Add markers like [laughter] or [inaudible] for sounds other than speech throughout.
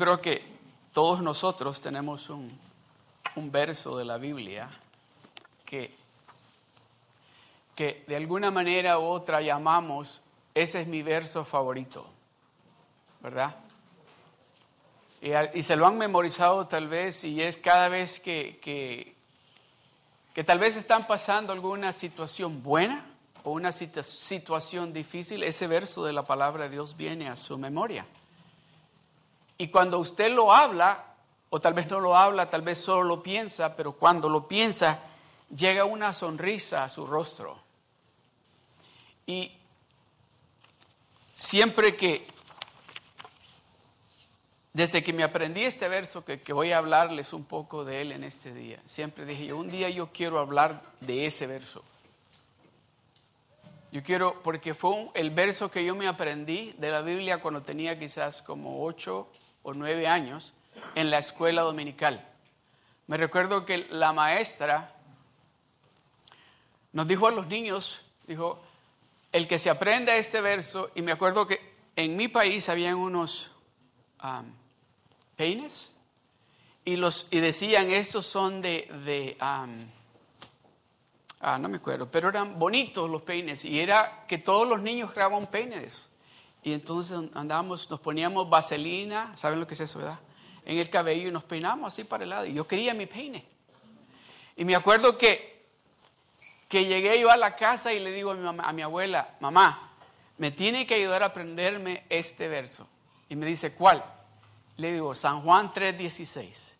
creo que todos nosotros tenemos un, un verso de la Biblia que, que de alguna manera u otra llamamos, ese es mi verso favorito, ¿verdad? Y, y se lo han memorizado tal vez y es cada vez que, que, que tal vez están pasando alguna situación buena o una situación difícil, ese verso de la palabra de Dios viene a su memoria. Y cuando usted lo habla, o tal vez no lo habla, tal vez solo lo piensa, pero cuando lo piensa, llega una sonrisa a su rostro. Y siempre que, desde que me aprendí este verso, que, voy a hablarles un poco de él en este día, siempre dije yo, un día yo quiero hablar de ese verso. Yo quiero, porque fue el verso que yo me aprendí de la Biblia cuando tenía quizás como ocho o nueve años en la escuela dominical. Me recuerdo que la maestra nos dijo a los niños, dijo, el que se aprenda este verso, y me acuerdo que en mi país habían unos um, peines, y, los, y decían, estos son de, de um, ah, no me acuerdo, pero eran bonitos los peines, y era que todos los niños creaban peines. Y entonces andábamos, nos poníamos vaselina, ¿saben lo que es eso, verdad? En el cabello y nos peinamos así para el lado. Y yo quería mi peine. Y me acuerdo que, que llegué yo a la casa y le digo a mi, mamá, a mi abuela, mamá, me tiene que ayudar a aprenderme este verso. Y me dice, ¿cuál? Le digo, San Juan 3:16.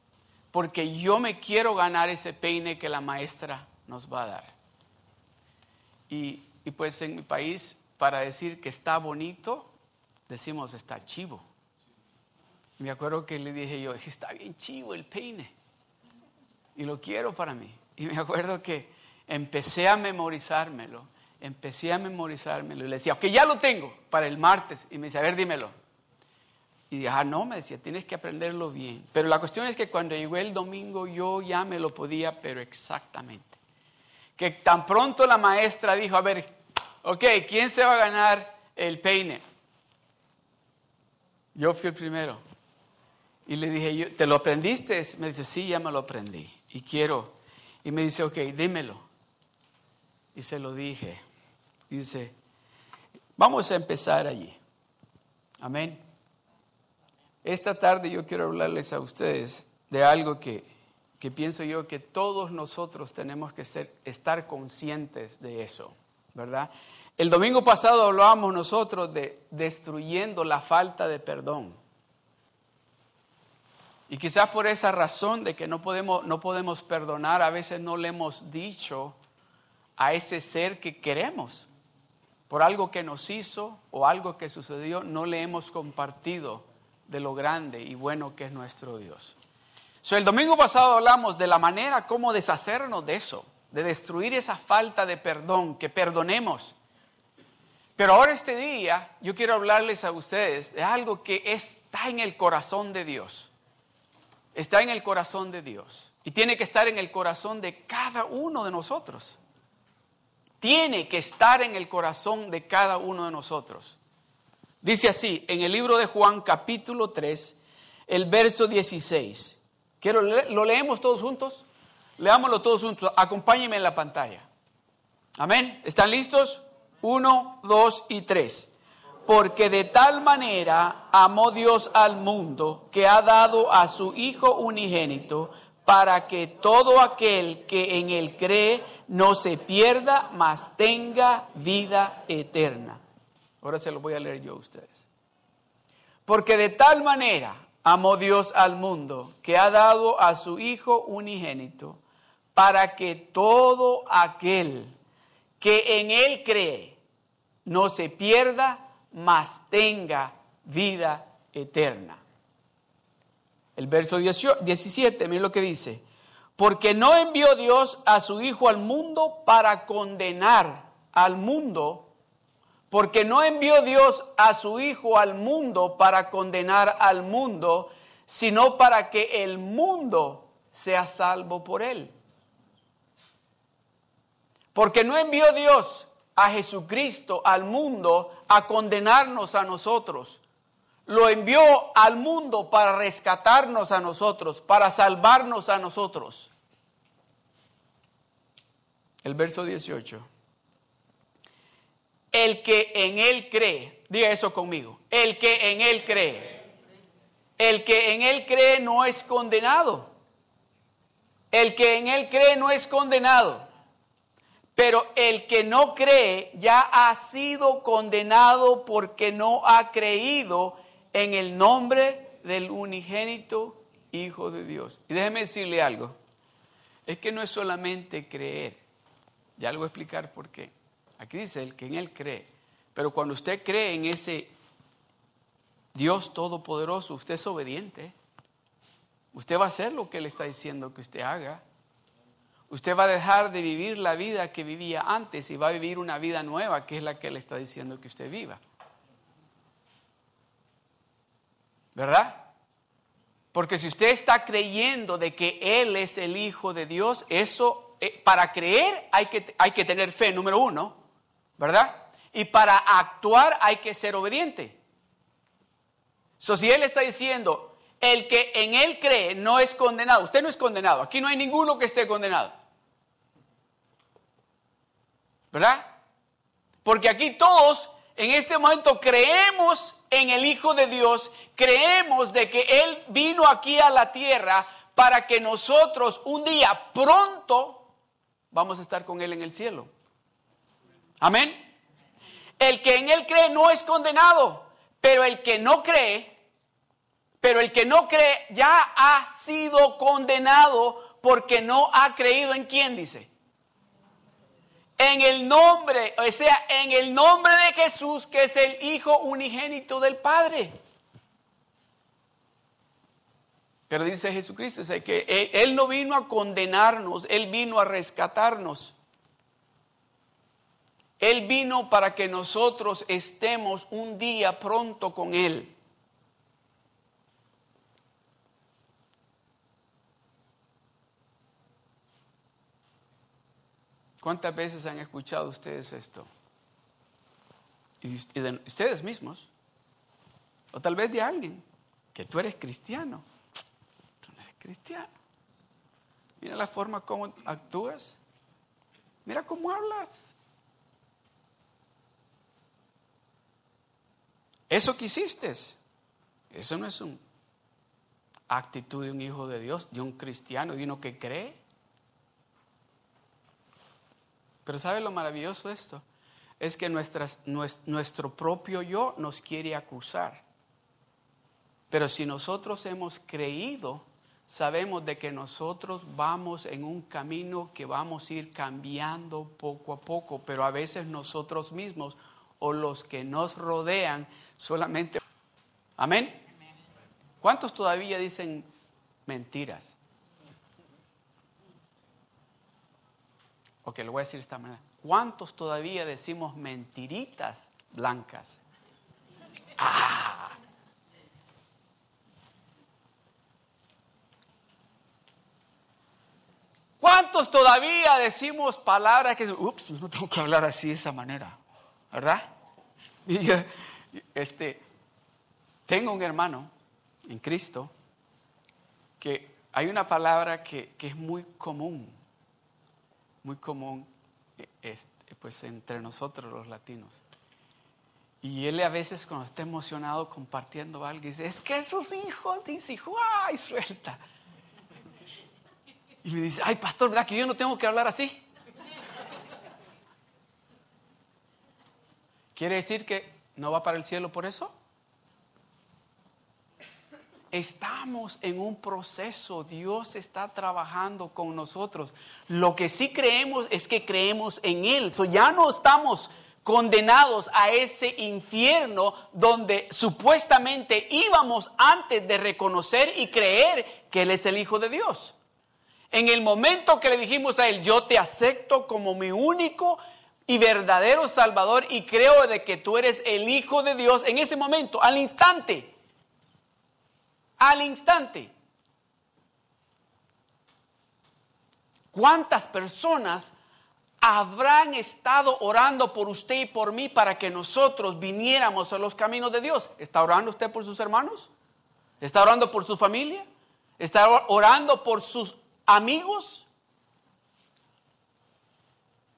Porque yo me quiero ganar ese peine que la maestra nos va a dar. Y, y pues en mi país, para decir que está bonito, decimos está chivo. Me acuerdo que le dije yo, está bien chivo el peine. Y lo quiero para mí. Y me acuerdo que empecé a memorizármelo. Empecé a memorizármelo. Y le decía, ok, ya lo tengo para el martes. Y me dice, a ver, dímelo. Y dije, ah, no, me decía, tienes que aprenderlo bien. Pero la cuestión es que cuando llegó el domingo yo ya me lo podía, pero exactamente. Que tan pronto la maestra dijo, a ver, ok, ¿quién se va a ganar el peine? Yo fui el primero. Y le dije, ¿te lo aprendiste? Me dice, sí, ya me lo aprendí. Y quiero. Y me dice, ok, dímelo. Y se lo dije. dice, vamos a empezar allí. Amén. Esta tarde yo quiero hablarles a ustedes de algo que, que pienso yo que todos nosotros tenemos que ser, estar conscientes de eso, ¿verdad? El domingo pasado hablábamos nosotros de destruyendo la falta de perdón. Y quizás por esa razón de que no podemos, no podemos perdonar, a veces no le hemos dicho a ese ser que queremos. Por algo que nos hizo o algo que sucedió, no le hemos compartido de lo grande y bueno que es nuestro Dios. So, el domingo pasado hablamos de la manera como deshacernos de eso, de destruir esa falta de perdón, que perdonemos. Pero ahora este día yo quiero hablarles a ustedes de algo que está en el corazón de Dios. Está en el corazón de Dios. Y tiene que estar en el corazón de cada uno de nosotros. Tiene que estar en el corazón de cada uno de nosotros. Dice así, en el libro de Juan capítulo 3, el verso 16. Quiero, ¿Lo leemos todos juntos? Leámoslo todos juntos. Acompáñenme en la pantalla. Amén. ¿Están listos? Uno, dos y tres. Porque de tal manera amó Dios al mundo que ha dado a su Hijo unigénito para que todo aquel que en él cree no se pierda, mas tenga vida eterna. Ahora se lo voy a leer yo a ustedes. Porque de tal manera amó Dios al mundo que ha dado a su Hijo unigénito para que todo aquel que en Él cree no se pierda, mas tenga vida eterna. El verso 17, miren lo que dice. Porque no envió Dios a su Hijo al mundo para condenar al mundo, porque no envió Dios a su Hijo al mundo para condenar al mundo, sino para que el mundo sea salvo por él. Porque no envió Dios a Jesucristo al mundo a condenarnos a nosotros, lo envió al mundo para rescatarnos a nosotros, para salvarnos a nosotros. El verso 18. El que en Él cree, diga eso conmigo, el que en Él cree, el que en Él cree no es condenado. El que en Él cree no es condenado. Pero el que no cree ya ha sido condenado porque no ha creído en el nombre del unigénito Hijo de Dios. Y déjeme decirle algo. Es que no es solamente creer. Ya le voy a explicar por qué. Aquí dice el que en Él cree. Pero cuando usted cree en ese Dios Todopoderoso, usted es obediente. Usted va a hacer lo que Él está diciendo que usted haga. Usted va a dejar de vivir la vida que vivía antes y va a vivir una vida nueva que es la que Él está diciendo que usted viva. ¿Verdad? Porque si usted está creyendo de que Él es el Hijo de Dios, eso, eh, para creer hay que, hay que tener fe, número uno, ¿verdad? Y para actuar hay que ser obediente. So, si Él está diciendo, el que en Él cree no es condenado, usted no es condenado, aquí no hay ninguno que esté condenado. ¿Verdad? Porque aquí todos en este momento creemos en el Hijo de Dios, creemos de que Él vino aquí a la tierra para que nosotros un día pronto vamos a estar con Él en el cielo. Amén. El que en Él cree no es condenado, pero el que no cree, pero el que no cree ya ha sido condenado porque no ha creído en quién dice en el nombre, o sea, en el nombre de Jesús, que es el Hijo unigénito del Padre. Pero dice Jesucristo, que él, él no vino a condenarnos, Él vino a rescatarnos. Él vino para que nosotros estemos un día pronto con Él. ¿Cuántas veces han escuchado ustedes esto? Y de ustedes mismos, o tal vez de alguien, que tú eres cristiano. Tú no eres cristiano. Mira la forma como actúas. Mira cómo hablas. Eso que hiciste, eso no es una actitud de un hijo de Dios, de un cristiano, de uno que cree. Pero ¿sabe lo maravilloso de esto? Es que nuestro propio yo nos quiere acusar. Pero si nosotros hemos creído, sabemos de que nosotros vamos en un camino que vamos a ir cambiando poco a poco, pero a veces nosotros mismos o los que nos rodean solamente... Amén. ¿Cuántos todavía dicen mentiras? Ok, lo voy a decir de esta manera. ¿Cuántos todavía decimos mentiritas blancas? Ah. ¿Cuántos todavía decimos palabras que, ups, no tengo que hablar así de esa manera? ¿Verdad? Este, tengo un hermano en Cristo que hay una palabra que, que es muy común muy común eh, pues, entre nosotros los latinos. Y él a veces cuando está emocionado compartiendo algo, dice, es que sus hijos, dice, ¡ay, suelta! Y me dice, ay, pastor, ¿verdad que yo no tengo que hablar así? ¿Quiere decir que no va para el cielo por eso? Estamos en un proceso, Dios está trabajando con nosotros. Lo que sí creemos es que creemos en Él. ya no estamos condenados a ese infierno donde supuestamente íbamos antes de reconocer y creer que Él es el Hijo de Dios. En el momento que le dijimos a Él, yo te acepto como mi único y verdadero Salvador y creo de que tú eres el Hijo de Dios, en ese momento, al instante, al instante. ¿Cuántas personas habrán estado orando por usted y por mí para que nosotros viniéramos a los caminos de Dios. ¿Está orando usted por sus hermanos? ¿Está orando por su familia? ¿Está orando por sus amigos?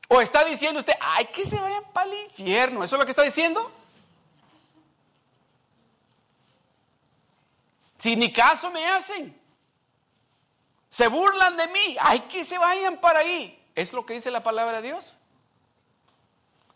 ¿O está diciendo usted, ay, que se vayan para el infierno? ¿Eso es lo que está diciendo? Si ni caso me hacen, se burlan de mí, ay, que se vayan para ahí. ¿Es lo que dice la palabra de Dios?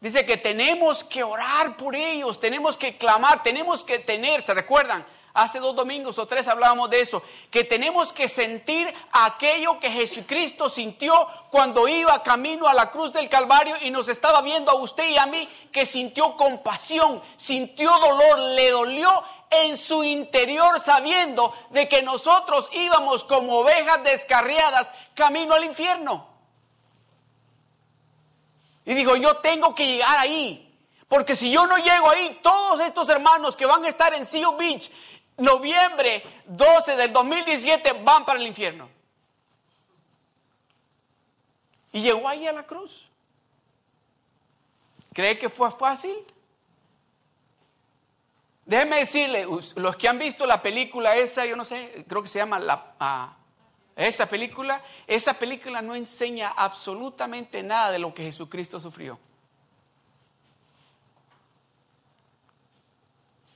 Dice que tenemos que orar por ellos, tenemos que clamar, tenemos que tener, ¿se recuerdan? Hace dos domingos o tres hablábamos de eso, que tenemos que sentir aquello que Jesucristo sintió cuando iba camino a la cruz del Calvario y nos estaba viendo a usted y a mí, que sintió compasión, sintió dolor, le dolió en su interior sabiendo de que nosotros íbamos como ovejas descarriadas camino al infierno. Y digo, yo tengo que llegar ahí. Porque si yo no llego ahí, todos estos hermanos que van a estar en Seal Beach, noviembre 12 del 2017, van para el infierno. Y llegó ahí a la cruz. ¿Cree que fue fácil? Déjeme decirle, los que han visto la película esa, yo no sé, creo que se llama la, ah, esa película, esa película no enseña absolutamente nada de lo que Jesucristo sufrió.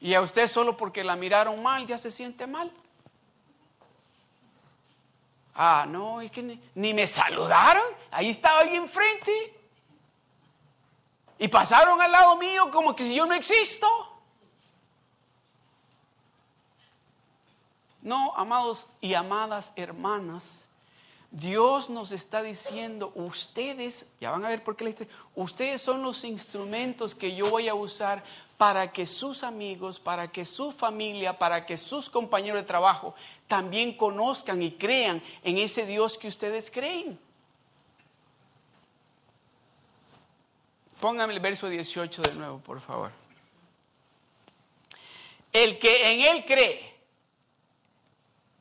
Y a usted solo porque la miraron mal ya se siente mal. Ah, no, es que ni, ni me saludaron. Ahí estaba alguien enfrente. Y pasaron al lado mío como que si yo no existo. No, amados y amadas hermanas, Dios nos está diciendo, ustedes, ya van a ver por qué le dice, ustedes son los instrumentos que yo voy a usar para que sus amigos, para que su familia, para que sus compañeros de trabajo también conozcan y crean en ese Dios que ustedes creen. Póngame el verso 18 de nuevo, por favor. El que en Él cree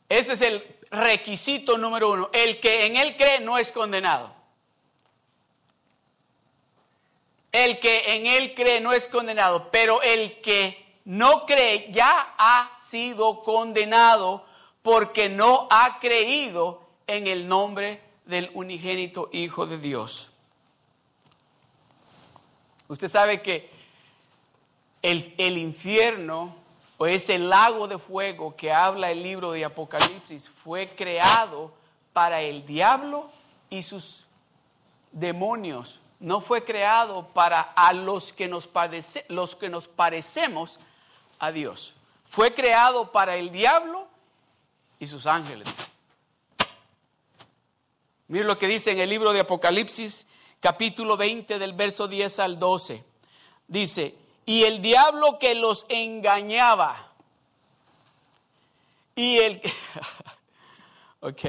ese es el requisito número uno. El que en Él cree no es condenado. El que en Él cree no es condenado, pero el que no cree ya ha sido condenado porque no ha creído en el nombre del unigénito Hijo de Dios. Usted sabe que el, el infierno o ese lago de fuego que habla el libro de Apocalipsis fue creado para el diablo y sus demonios. No fue creado para a los que nos, los que nos parecemos a Dios. Fue creado para el diablo y sus ángeles. Mire lo que dice en el libro de Apocalipsis, capítulo 20, del verso 10 al 12. Dice, y el diablo que los engañaba. Y el... [laughs] ok.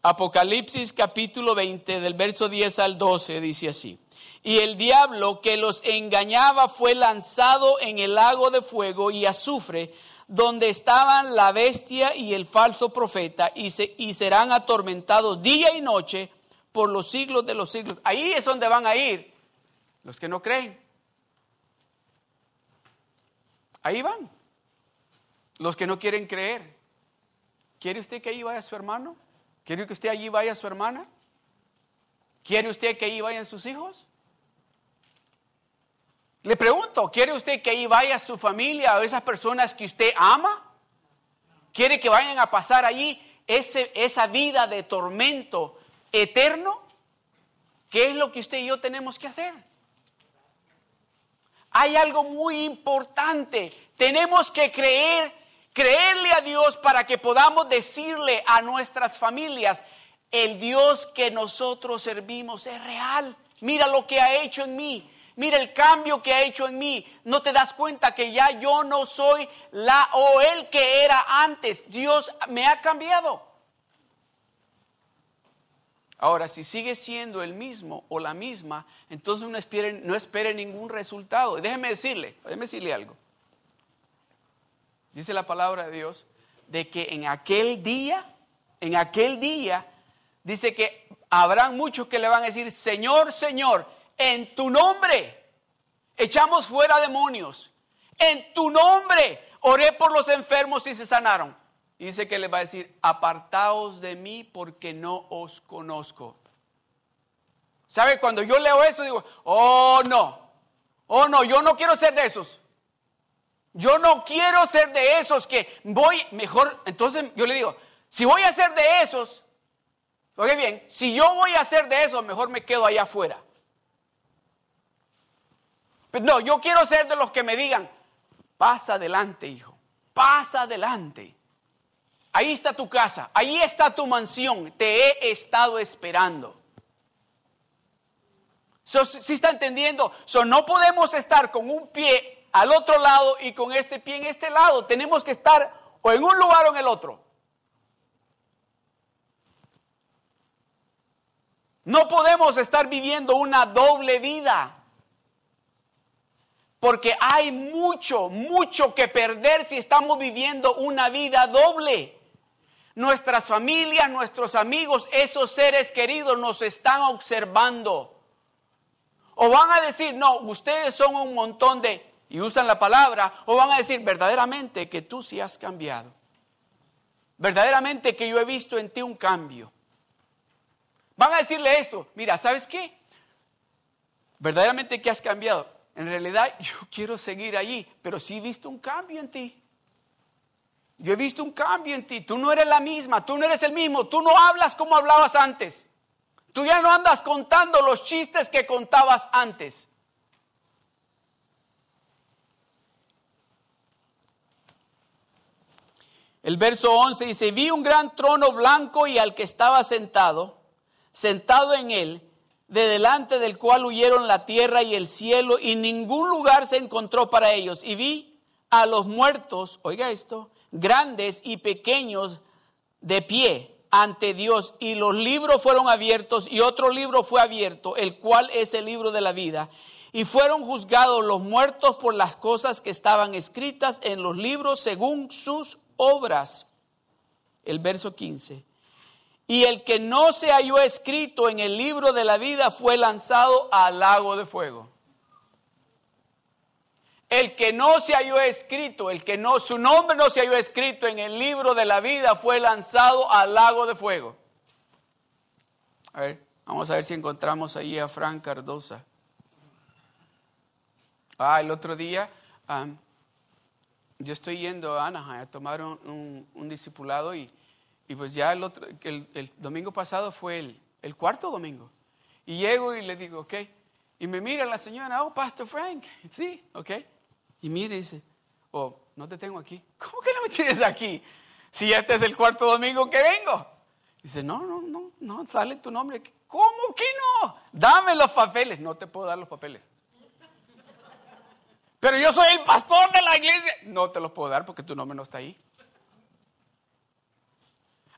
Apocalipsis capítulo 20 del verso 10 al 12 dice así. Y el diablo que los engañaba fue lanzado en el lago de fuego y azufre, donde estaban la bestia y el falso profeta, y, se, y serán atormentados día y noche por los siglos de los siglos. Ahí es donde van a ir los que no creen. Ahí van. Los que no quieren creer. ¿Quiere usted que ahí vaya su hermano? ¿Quiere que usted allí vaya su hermana? ¿Quiere usted que ahí vayan sus hijos? Le pregunto, ¿quiere usted que ahí vaya su familia o esas personas que usted ama? ¿Quiere que vayan a pasar allí ese, esa vida de tormento eterno? ¿Qué es lo que usted y yo tenemos que hacer? Hay algo muy importante. Tenemos que creer, creerle a Dios para que podamos decirle a nuestras familias, el Dios que nosotros servimos es real. Mira lo que ha hecho en mí. Mira el cambio que ha hecho en mí. No te das cuenta que ya yo no soy la o el que era antes. Dios me ha cambiado. Ahora, si sigue siendo el mismo o la misma, entonces no espere, no espere ningún resultado. Déjeme decirle, déjeme decirle algo. Dice la palabra de Dios de que en aquel día, en aquel día, dice que habrán muchos que le van a decir, Señor, Señor, en tu nombre echamos fuera demonios. En tu nombre oré por los enfermos y se sanaron. Dice que le va a decir, apartaos de mí porque no os conozco. ¿Sabe? Cuando yo leo eso digo, oh no, oh no, yo no quiero ser de esos. Yo no quiero ser de esos que voy mejor. Entonces yo le digo, si voy a ser de esos, oye bien, si yo voy a ser de esos, mejor me quedo allá afuera. Pero no, yo quiero ser de los que me digan, pasa adelante, hijo, pasa adelante. Ahí está tu casa, ahí está tu mansión, te he estado esperando. Si está entendiendo? So, no podemos estar con un pie al otro lado y con este pie en este lado. Tenemos que estar o en un lugar o en el otro. No podemos estar viviendo una doble vida. Porque hay mucho, mucho que perder si estamos viviendo una vida doble. Nuestras familias, nuestros amigos, esos seres queridos nos están observando. O van a decir, no, ustedes son un montón de y usan la palabra, o van a decir verdaderamente que tú sí has cambiado. Verdaderamente que yo he visto en ti un cambio. Van a decirle esto, mira, ¿sabes qué? Verdaderamente que has cambiado. En realidad yo quiero seguir allí, pero sí he visto un cambio en ti. Yo he visto un cambio en ti. Tú no eres la misma, tú no eres el mismo, tú no hablas como hablabas antes. Tú ya no andas contando los chistes que contabas antes. El verso 11 dice, vi un gran trono blanco y al que estaba sentado, sentado en él, de delante del cual huyeron la tierra y el cielo y ningún lugar se encontró para ellos. Y vi a los muertos, oiga esto, grandes y pequeños de pie ante Dios y los libros fueron abiertos y otro libro fue abierto, el cual es el libro de la vida. Y fueron juzgados los muertos por las cosas que estaban escritas en los libros según sus obras. El verso 15. Y el que no se halló escrito en el libro de la vida fue lanzado al lago de fuego. El que no se halló escrito, el que no, su nombre no se halló escrito en el libro de la vida fue lanzado al lago de fuego. A ver, vamos a ver si encontramos ahí a Frank Cardosa. Ah, el otro día yo estoy yendo a Anaheim a tomar un, discipulado y, pues ya el, otro, el domingo pasado fue el, el, cuarto domingo. Y llego y le digo, ok. Y me mira la señora, oh, Pastor Frank. Sí, ok. Y mira y dice, oh, no te tengo aquí. [laughs] ¿Cómo que no me tienes aquí? Si este es el cuarto domingo que vengo. Dice, no, no, no, no, sale tu nombre. ¿Cómo que no? Dame los papeles. No te puedo dar los papeles. Pero yo soy el pastor de la iglesia. No te los puedo dar porque tu nombre no está ahí.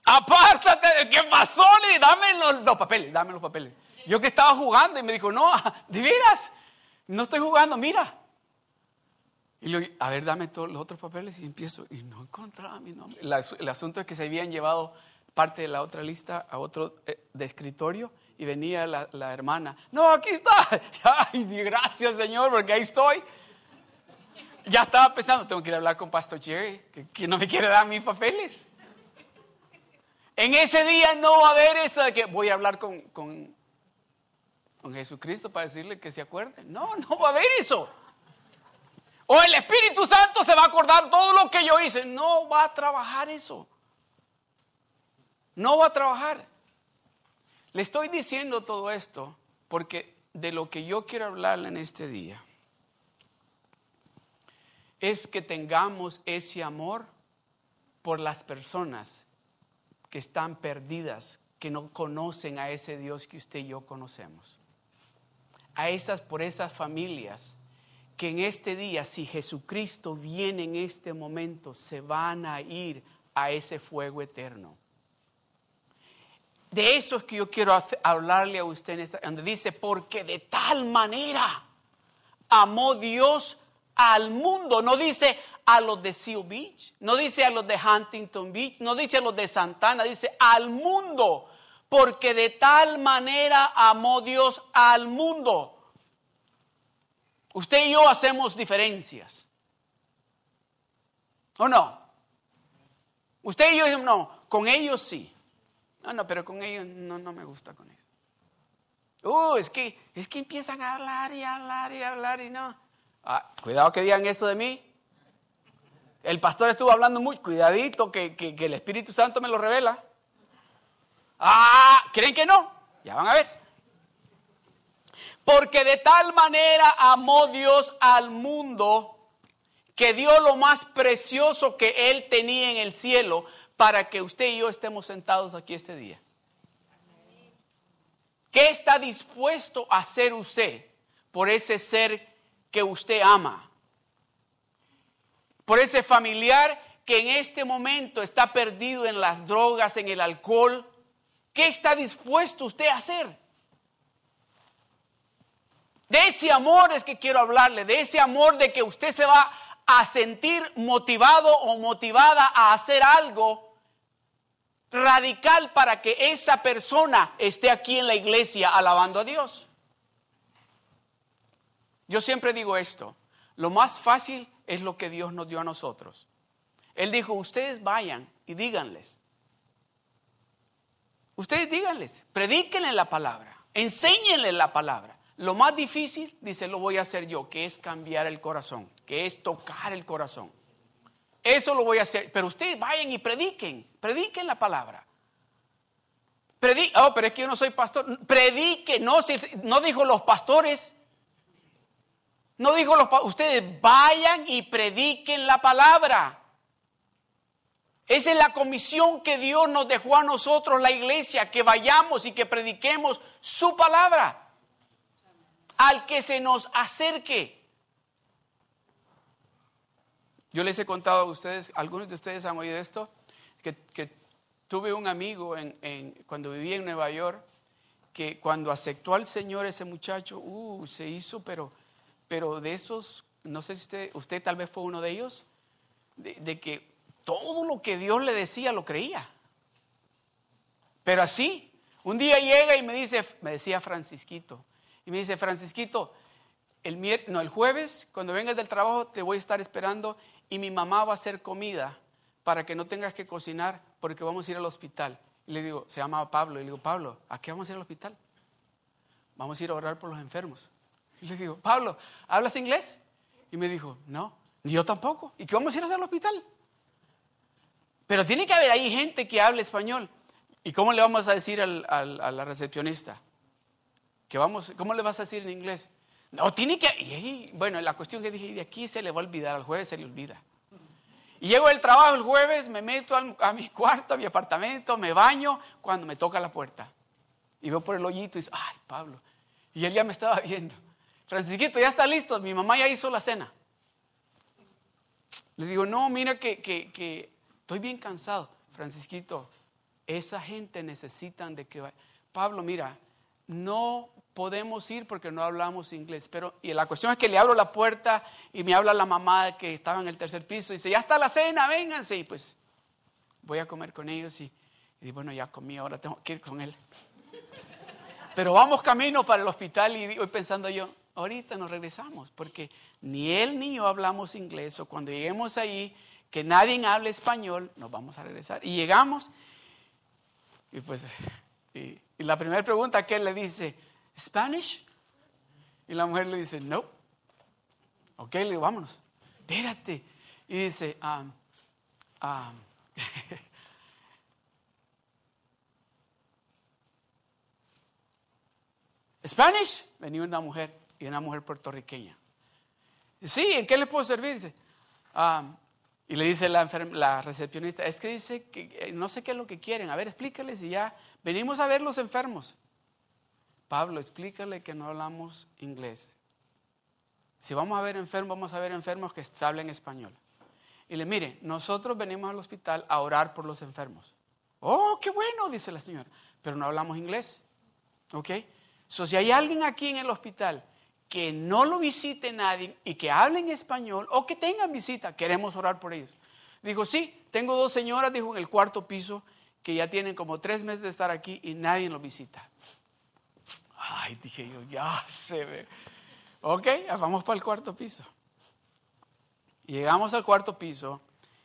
Apártate, ¿qué pasó? Dame los, papeles, dame los papeles. Yo que estaba jugando y me dijo, no, [laughs] de no estoy jugando, mira. Y le a ver, dame todos los otros papeles y empiezo. Y no encontraba mi nombre. el asunto es que se habían llevado parte de la otra lista a otro eh, escritorio y venía la, la, hermana. No, aquí está. [laughs] Ay, gracias Señor, porque ahí estoy ya estaba pensando, tengo que ir a hablar con Pastor Jerry, que, no me quiere dar mis papeles. En ese día no va a haber eso de que voy a hablar con, con, con Jesucristo para decirle que se acuerde. No, no va a haber eso. O el Espíritu Santo se va a acordar todo lo que yo hice. No va a trabajar eso. No va a trabajar. Le estoy diciendo todo esto porque de lo que yo quiero hablarle en este día es que tengamos ese amor por las personas que están perdidas, que no conocen a ese Dios que usted y yo conocemos. A esas, por esas familias que en este día, si Jesucristo viene en este momento, se van a ir a ese fuego eterno. De eso es que yo quiero hablarle a usted, en esta, donde dice, porque de tal manera amó Dios al mundo, no dice a los de Seal Beach, no dice a los de Huntington Beach, no dice a los de Santana, dice al mundo, porque de tal manera amó Dios al mundo. Usted y yo hacemos diferencias. ¿O no? Usted y yo no, con ellos sí. No, no, pero con ellos no, no me gusta con ellos. Uh, es que, es que empiezan a hablar y hablar y hablar y no. Ah, cuidado que digan eso de mí. El pastor estuvo hablando mucho, cuidadito que, que, que el Espíritu Santo me lo revela. Ah, ¿creen que no? Ya van a ver. Porque de tal manera amó Dios al mundo que dio lo más precioso que Él tenía en el cielo para que usted y yo estemos sentados aquí este día. ¿Qué está dispuesto a hacer usted por ese ser que usted ama? Por ese familiar que en este momento está perdido en las drogas, en el alcohol. ¿Qué está dispuesto usted a hacer? De ese amor es que quiero hablarle, de ese amor de que usted se va a sentir motivado o motivada a hacer algo radical para que esa persona esté aquí en la iglesia alabando a Dios. Yo siempre digo esto, lo más fácil es lo que Dios nos dio a nosotros. Él dijo, ustedes vayan y díganles. Ustedes díganles, predíquenle la palabra, enséñenle la palabra. Lo más difícil, dice, lo voy a hacer yo, que es cambiar el corazón, que es tocar el corazón. Eso lo voy a hacer. Pero ustedes vayan y prediquen, prediquen la palabra. oh, pero es que yo no soy pastor. Predique, no, no dijo los pastores. No dijo los Ustedes vayan y prediquen la palabra. Esa es la comisión que Dios nos dejó a nosotros, la iglesia, que vayamos y que prediquemos su palabra al que se nos acerque. Yo les he contado a ustedes, algunos de ustedes han oído esto, que, tuve un amigo en, cuando vivía en Nueva York, que cuando aceptó al Señor ese muchacho, uh, se hizo, pero, pero de esos, no sé si usted, usted tal vez fue uno de ellos, de, de que todo lo que Dios le decía lo creía. Pero así, un día llega y me dice, me decía Francisquito, y me dice, Francisquito, el, no, el jueves, cuando vengas del trabajo, te voy a estar esperando y mi mamá va a hacer comida para que no tengas que cocinar porque vamos a ir al hospital. Y le digo, se llama Pablo. Y le digo, Pablo, ¿a qué vamos a ir al hospital? Vamos a ir a orar por los enfermos. Y le digo, Pablo, ¿hablas inglés? Y me dijo, no, yo tampoco. ¿Y qué vamos a ir a hacer al hospital? Pero tiene que haber ahí gente que hable español. ¿Y cómo le vamos a decir a la recepcionista? Vamos, ¿cómo le vas a decir en inglés? No, tiene que, bueno, la cuestión que dije, de aquí se le va a olvidar, al jueves se le olvida. Y llego del trabajo el jueves, me meto a mi cuarto, a mi apartamento, me baño, cuando me toca la puerta. Y veo por el hoyito y dice, ay, Pablo. Y él ya me estaba viendo. Francisquito, ya está listo, mi mamá ya hizo la cena. Le digo, no, mira que, que estoy bien cansado. Francisquito, esa gente necesitan de que. Pablo, mira, no podemos ir porque no hablamos inglés. Pero, y la cuestión es que le abro la puerta y me habla la mamá que estaba en el tercer piso y dice, ya está la cena, vénganse. Y pues voy a comer con ellos y, y bueno, ya comí, ahora tengo que ir con él. [laughs] Pero vamos camino para el hospital y voy pensando yo, ahorita nos regresamos, porque ni él ni yo hablamos inglés, o cuando lleguemos ahí, que nadie hable español, nos vamos a regresar. Y llegamos, y pues, y, y la primera pregunta que él le dice, Spanish? Y la mujer le dice, no. Ok, le digo, vámonos. Espérate. Y dice, um, [laughs] ¿Spanish? Venía una mujer y una mujer puertorriqueña. Sí, ¿en qué le puedo servir? Um, y le dice la, la, recepcionista, es que dice que eh, no sé qué es lo que quieren. A ver, explícales y ya. Venimos a ver los enfermos. Pablo, explícale que no hablamos inglés. Si vamos a ver enfermos, vamos a ver enfermos que hablen español. Y le mire, nosotros venimos al hospital a orar por los enfermos. Oh, qué bueno, dice la señora, pero no hablamos inglés. ¿Ok? So, si hay alguien aquí en el hospital que no lo visite nadie y que hable en español o que tengan visita, queremos orar por ellos. Dijo, sí, tengo dos señoras, dijo, en el cuarto piso que ya tienen como tres meses de estar aquí y nadie los visita. Ay, dije yo, ya se ve. Ok, vamos para el cuarto piso. Llegamos al cuarto piso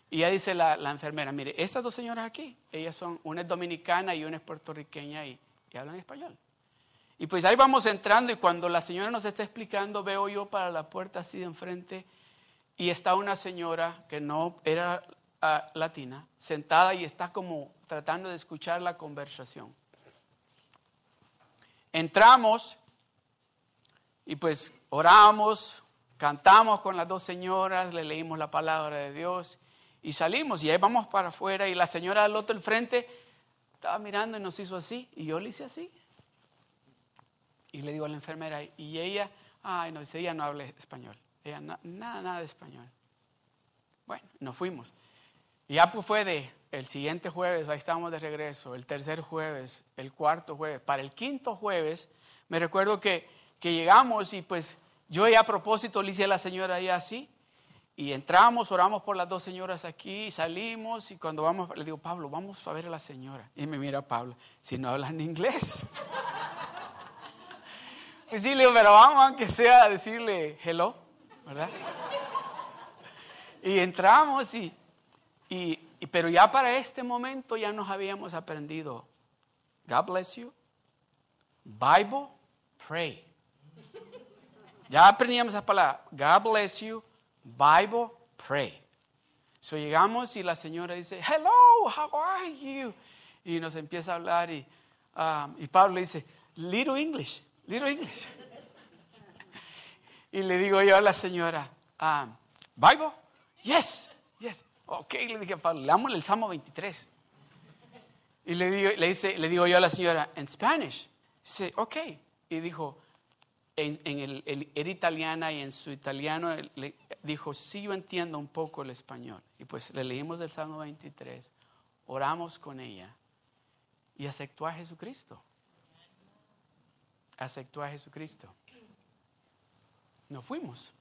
y ya dice la, enfermera, mire, estas dos señoras aquí, ellas son, una es dominicana y una es puertorriqueña y, y hablan español. Y pues ahí vamos entrando y cuando la señora nos está explicando, veo yo para la puerta así de enfrente y está una señora que no era ah, latina, sentada y está como tratando de escuchar la conversación. Entramos y pues oramos, cantamos con las dos señoras, le leímos la palabra de Dios y salimos y ahí vamos para afuera y la señora del otro frente estaba mirando y nos hizo así y yo le hice así. Y le digo a la enfermera, y ella, ay, no, dice, ella no habla español. Ella nada, nada de español. Bueno, nos fuimos. Y ya pues fue de el siguiente jueves, ahí estábamos de regreso, el tercer jueves, el cuarto jueves. Para el quinto jueves, me recuerdo que, que llegamos y pues yo ya a propósito le hice a la señora ahí así. Y entramos, oramos por las dos señoras aquí, salimos y cuando vamos, le digo, Pablo, vamos a ver a la señora. Y me mira Pablo, si no hablan inglés. [laughs] pues sí, le digo, pero vamos aunque sea a decirle hello, ¿verdad? y entramos y, pero ya para este momento ya nos habíamos aprendido, God bless you, Bible, pray. Ya aprendíamos esa palabra, God bless you, Bible, pray. So llegamos y la señora dice, hello, how are you? Y nos empieza a hablar y, um, y Pablo dice, little English, little English. y le digo yo a la señora, um, Bible, yes, yes. Ok, le dije a Pablo, leámosle el Salmo 23. Y le digo, le, dice, le digo yo a la señora, en Spanish. Dice, ok. Y dijo, en, el, era italiana y en su italiano le dijo, sí, yo entiendo un poco el español. Y pues le leímos el Salmo 23, oramos con ella y aceptó a Jesucristo. Aceptó a Jesucristo. Nos fuimos.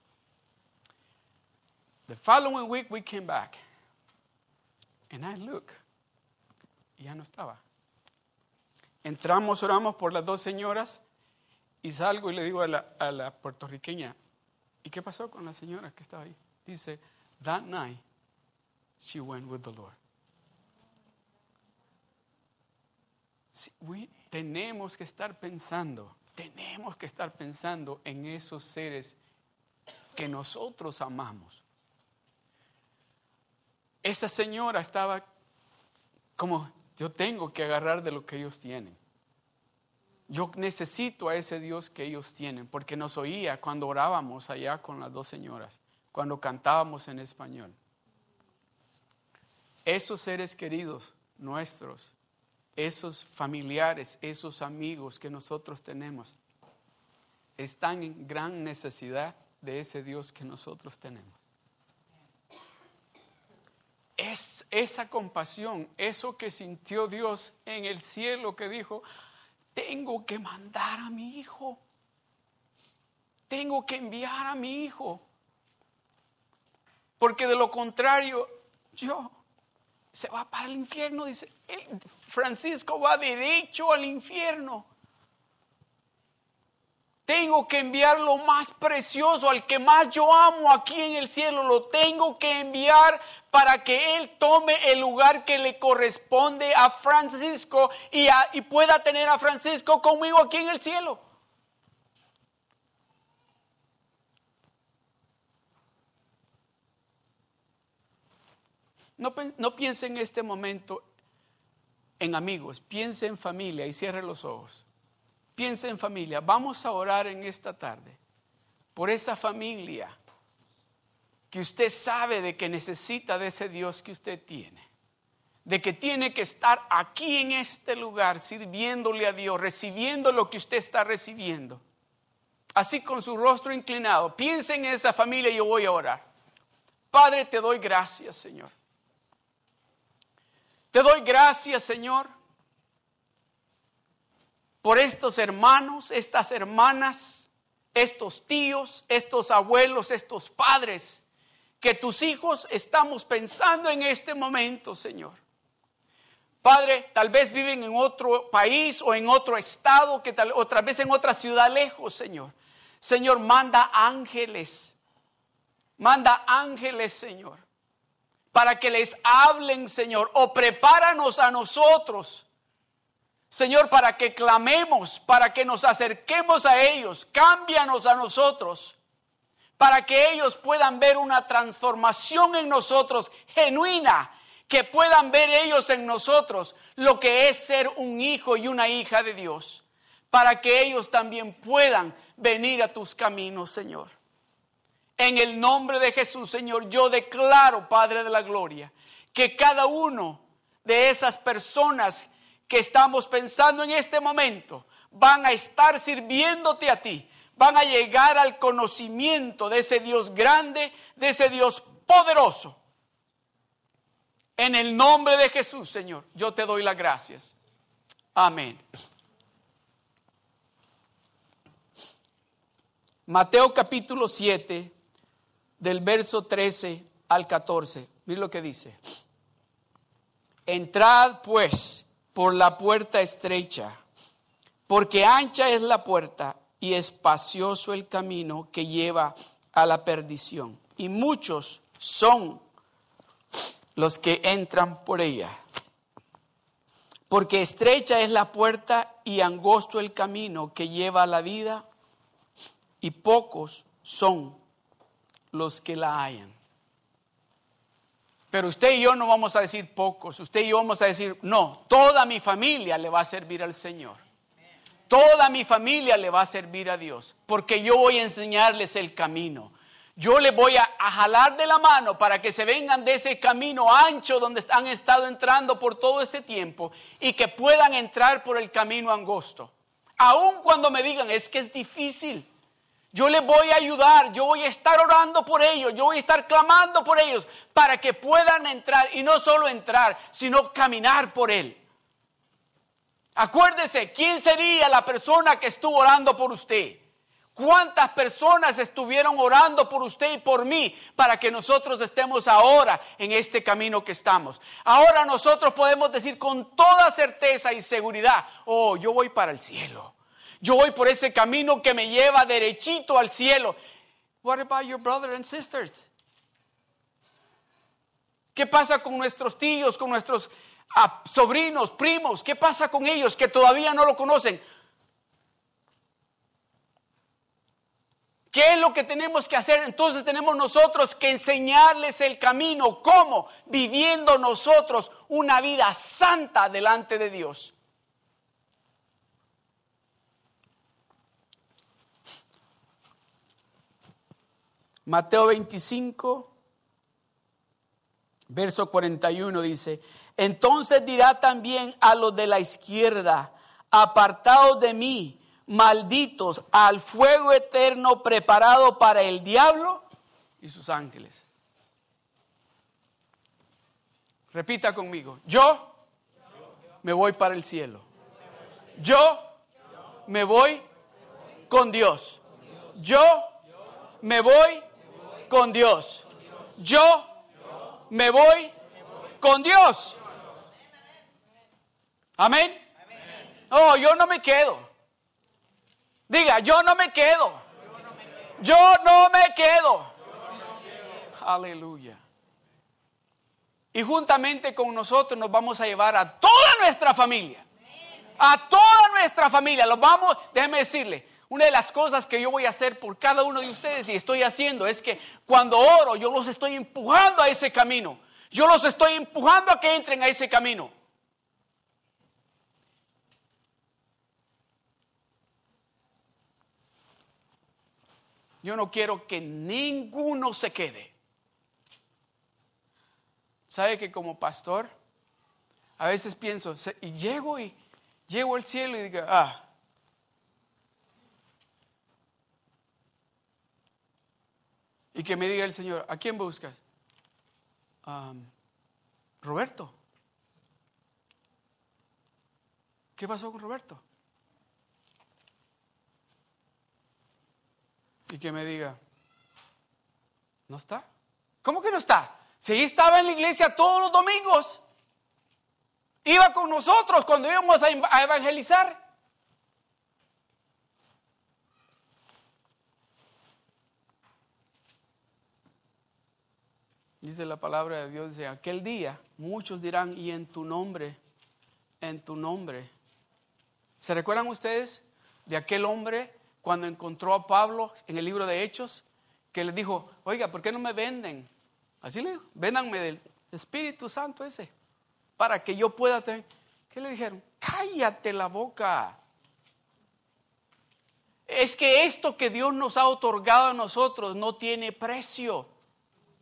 The following week we came back. And I look. Y ya no estaba. Entramos, oramos por las dos señoras y salgo y le digo a la, puertorriqueña, ¿y qué pasó con la señora que estaba ahí? Dice, that night she went with the Lord. tenemos que estar pensando, tenemos que estar pensando en esos seres que nosotros amamos. Esa señora estaba como, yo tengo que agarrar de lo que ellos tienen. Yo necesito a ese Dios que ellos tienen, porque nos oía cuando orábamos allá con las dos señoras, cuando cantábamos en español. Esos seres queridos nuestros, esos familiares, esos amigos que nosotros tenemos, están en gran necesidad de ese Dios que nosotros tenemos. Es esa compasión, eso que sintió Dios en el cielo que dijo, tengo que mandar a mi hijo. Tengo que enviar a mi hijo. Porque de lo contrario, yo se va para el infierno, dice. Francisco va derecho al infierno. Tengo que enviar lo más precioso, al que más yo amo aquí en el cielo. Lo tengo que enviar para que Él tome el lugar que le corresponde a Francisco y, pueda tener a Francisco conmigo aquí en el cielo. No, no piense en este momento en amigos, piense en familia y cierre los ojos. Piense en familia. Vamos a orar en esta tarde por esa familia que usted sabe de que necesita de ese Dios que usted tiene. De que tiene que estar aquí en este lugar sirviéndole a Dios, recibiendo lo que usted está recibiendo. Así con su rostro inclinado. Piense en esa familia y yo voy a orar. Padre, te doy gracias, Señor. Te doy gracias, Señor, por estos hermanos, estas hermanas, estos tíos, estos abuelos, estos padres que tus hijos estamos pensando en este momento, Señor. Padre, tal vez viven en otro país o en otro estado, que tal, otra vez en otra ciudad lejos, Señor. Señor, manda ángeles. Manda ángeles, Señor, para que les hablen, Señor, o prepáranos a nosotros. Señor, para que clamemos, para que nos acerquemos a ellos, cámbianos a nosotros, para que ellos puedan ver una transformación en nosotros genuina que puedan ver ellos en nosotros lo que es ser un hijo y una hija de Dios, para que ellos también puedan venir a tus caminos, Señor. En el nombre de Jesús, Señor, yo declaro, Padre de la Gloria, que cada uno de esas personas que estamos pensando en este momento van a estar sirviéndote a ti, van a llegar al conocimiento de ese Dios grande, de ese Dios poderoso en el nombre de Jesús, Señor, yo te doy las gracias. Amén. Mateo capítulo 7, del verso 13 al 14. Mira lo que dice. Entrad pues por la puerta estrecha, porque ancha es la puerta y espacioso el camino que lleva a la perdición. Y muchos son los que entran por ella. Porque estrecha es la puerta y angosto el camino que lleva a la vida, y pocos son los que la hallan. Pero usted y yo no vamos a decir pocos, usted y yo vamos a decir, no, toda mi familia le va a servir al Señor. Toda mi familia le va a servir a Dios, porque yo voy a enseñarles el camino yo les voy a, jalar de la mano para que se vengan de ese camino ancho donde han estado entrando por todo este tiempo y que puedan entrar por el camino angosto. Aun cuando me digan, es que es difícil. Yo les voy a ayudar, yo voy a estar orando por ellos, yo voy a estar clamando por ellos para que puedan entrar y no solo entrar, sino caminar por él. Acuérdese, ¿quién sería la persona que estuvo orando por usted? ¿Cuántas personas estuvieron orando por usted y por mí para que nosotros estemos ahora en este camino que estamos? Ahora nosotros podemos decir con toda certeza y seguridad, oh, yo voy para el cielo. Yo voy por ese camino que me lleva derechito al cielo. What about your brothers and sisters? ¿Qué pasa con nuestros tíos, con nuestros ah, sobrinos, primos? ¿Qué pasa con ellos que todavía no lo conocen? ¿Qué es lo que tenemos que hacer? Entonces tenemos nosotros que enseñarles el camino. ¿Cómo? Viviendo nosotros una vida santa delante de Dios. Mateo 25, verso 41 dice, entonces dirá también a los de la izquierda, apartados de mí malditos al fuego eterno preparado para el diablo y sus ángeles. Repita conmigo, yo me voy para el cielo. Yo me voy con Dios. Yo me voy con Dios. Yo me voy con Dios. Amén. Oh, yo no me quedo. Diga, yo no me quedo. Yo no me quedo. Aleluya. Y juntamente con nosotros nos vamos a llevar a toda nuestra familia. A toda nuestra familia. Los vamos, déjeme decirle, una de las cosas que yo voy a hacer por cada uno de ustedes y estoy haciendo es que cuando oro yo los estoy empujando a ese camino. Yo los estoy empujando a que entren a ese camino. Yo no quiero que ninguno se quede. ¿Sabe que como pastor, a veces pienso, y llego y llego al cielo y digo, ah, y que me diga el Señor, ¿a quién buscas? Roberto. ¿Qué pasó con Roberto? y que me diga, ¿no está? ¿Cómo que no está? Si estaba en la iglesia todos los domingos. Iba con nosotros cuando íbamos a evangelizar. Dice la palabra de Dios, dice, aquel día muchos dirán, y en tu nombre, en tu nombre. ¿Se recuerdan ustedes de aquel hombre cuando encontró a Pablo en el libro de Hechos? Que le dijo, oiga, ¿por qué no me venden? Así le dijo, véndanme del Espíritu Santo ese, para que yo pueda tener. ¿Qué le dijeron? Cállate la boca. Es que esto que Dios nos ha otorgado a nosotros no tiene precio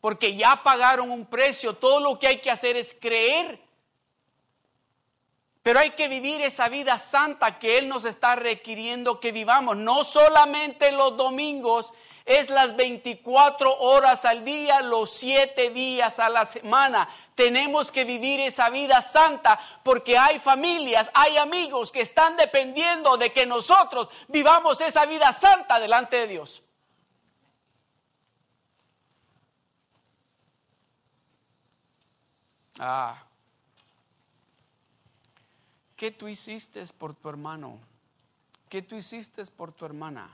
porque ya pagaron un precio. Todo lo que hay que hacer es creer. Pero hay que vivir esa vida santa que Él nos está requiriendo que vivamos. No solamente los domingos, es las 24 horas al día, los 7 días a la semana. Tenemos que vivir esa vida santa porque hay familias, hay amigos que están dependiendo de que nosotros vivamos esa vida santa delante de Dios. Ah. ¿Qué tú hiciste por tu hermano? ¿Qué tú hiciste por tu hermana?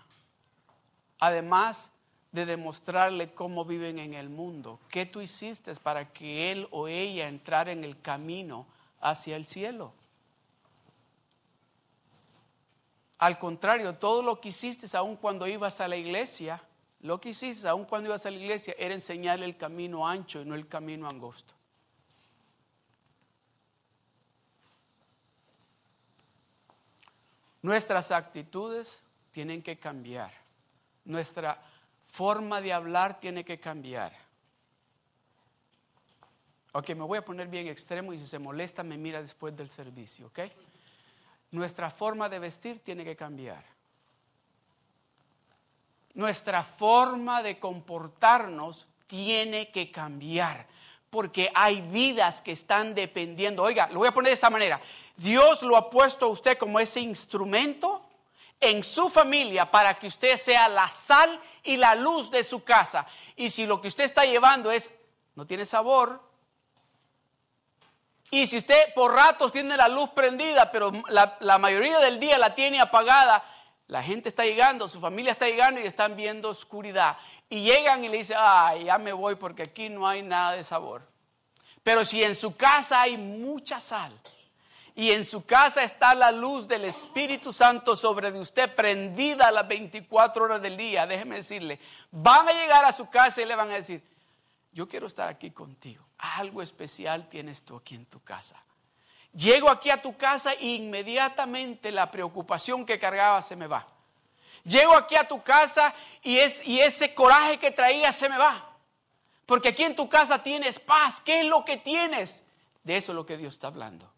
Además de demostrarle cómo viven en el mundo, ¿qué tú hiciste para que él o ella entrara en el camino hacia el cielo? Al contrario, todo lo que hiciste aun cuando ibas a la iglesia, lo que hiciste aun cuando ibas a la iglesia era enseñarle el camino ancho y no el camino angosto. Nuestras actitudes tienen que cambiar. Nuestra forma de hablar tiene que cambiar. Ok, me voy a poner bien extremo y si se molesta me mira después del servicio, ok? Nuestra forma de vestir tiene que cambiar. Nuestra forma de comportarnos tiene que cambiar porque hay vidas que están dependiendo. Oiga, lo voy a poner de esta manera. Dios lo ha puesto a usted como ese instrumento en su familia para que usted sea la sal y la luz de su casa. Y si lo que usted está llevando es, no tiene sabor, y si usted por ratos tiene la luz prendida, pero la, mayoría del día la tiene apagada, la gente está llegando, su familia está llegando y están viendo oscuridad. Y llegan y le dicen, ay, ya me voy porque aquí no hay nada de sabor. Pero si en su casa hay mucha sal, y en su casa está la luz del Espíritu Santo sobre de usted prendida las 24 horas del día, déjeme decirle, van a llegar a su casa y le van a decir, yo quiero estar aquí contigo. Algo especial tienes tú aquí en tu casa. Llego aquí a tu casa e inmediatamente la preocupación que cargaba se me va. Llego aquí a tu casa y, es, y ese coraje que traía se me va. Porque aquí en tu casa tienes paz. ¿Qué es lo que tienes? De eso es lo que Dios está hablando.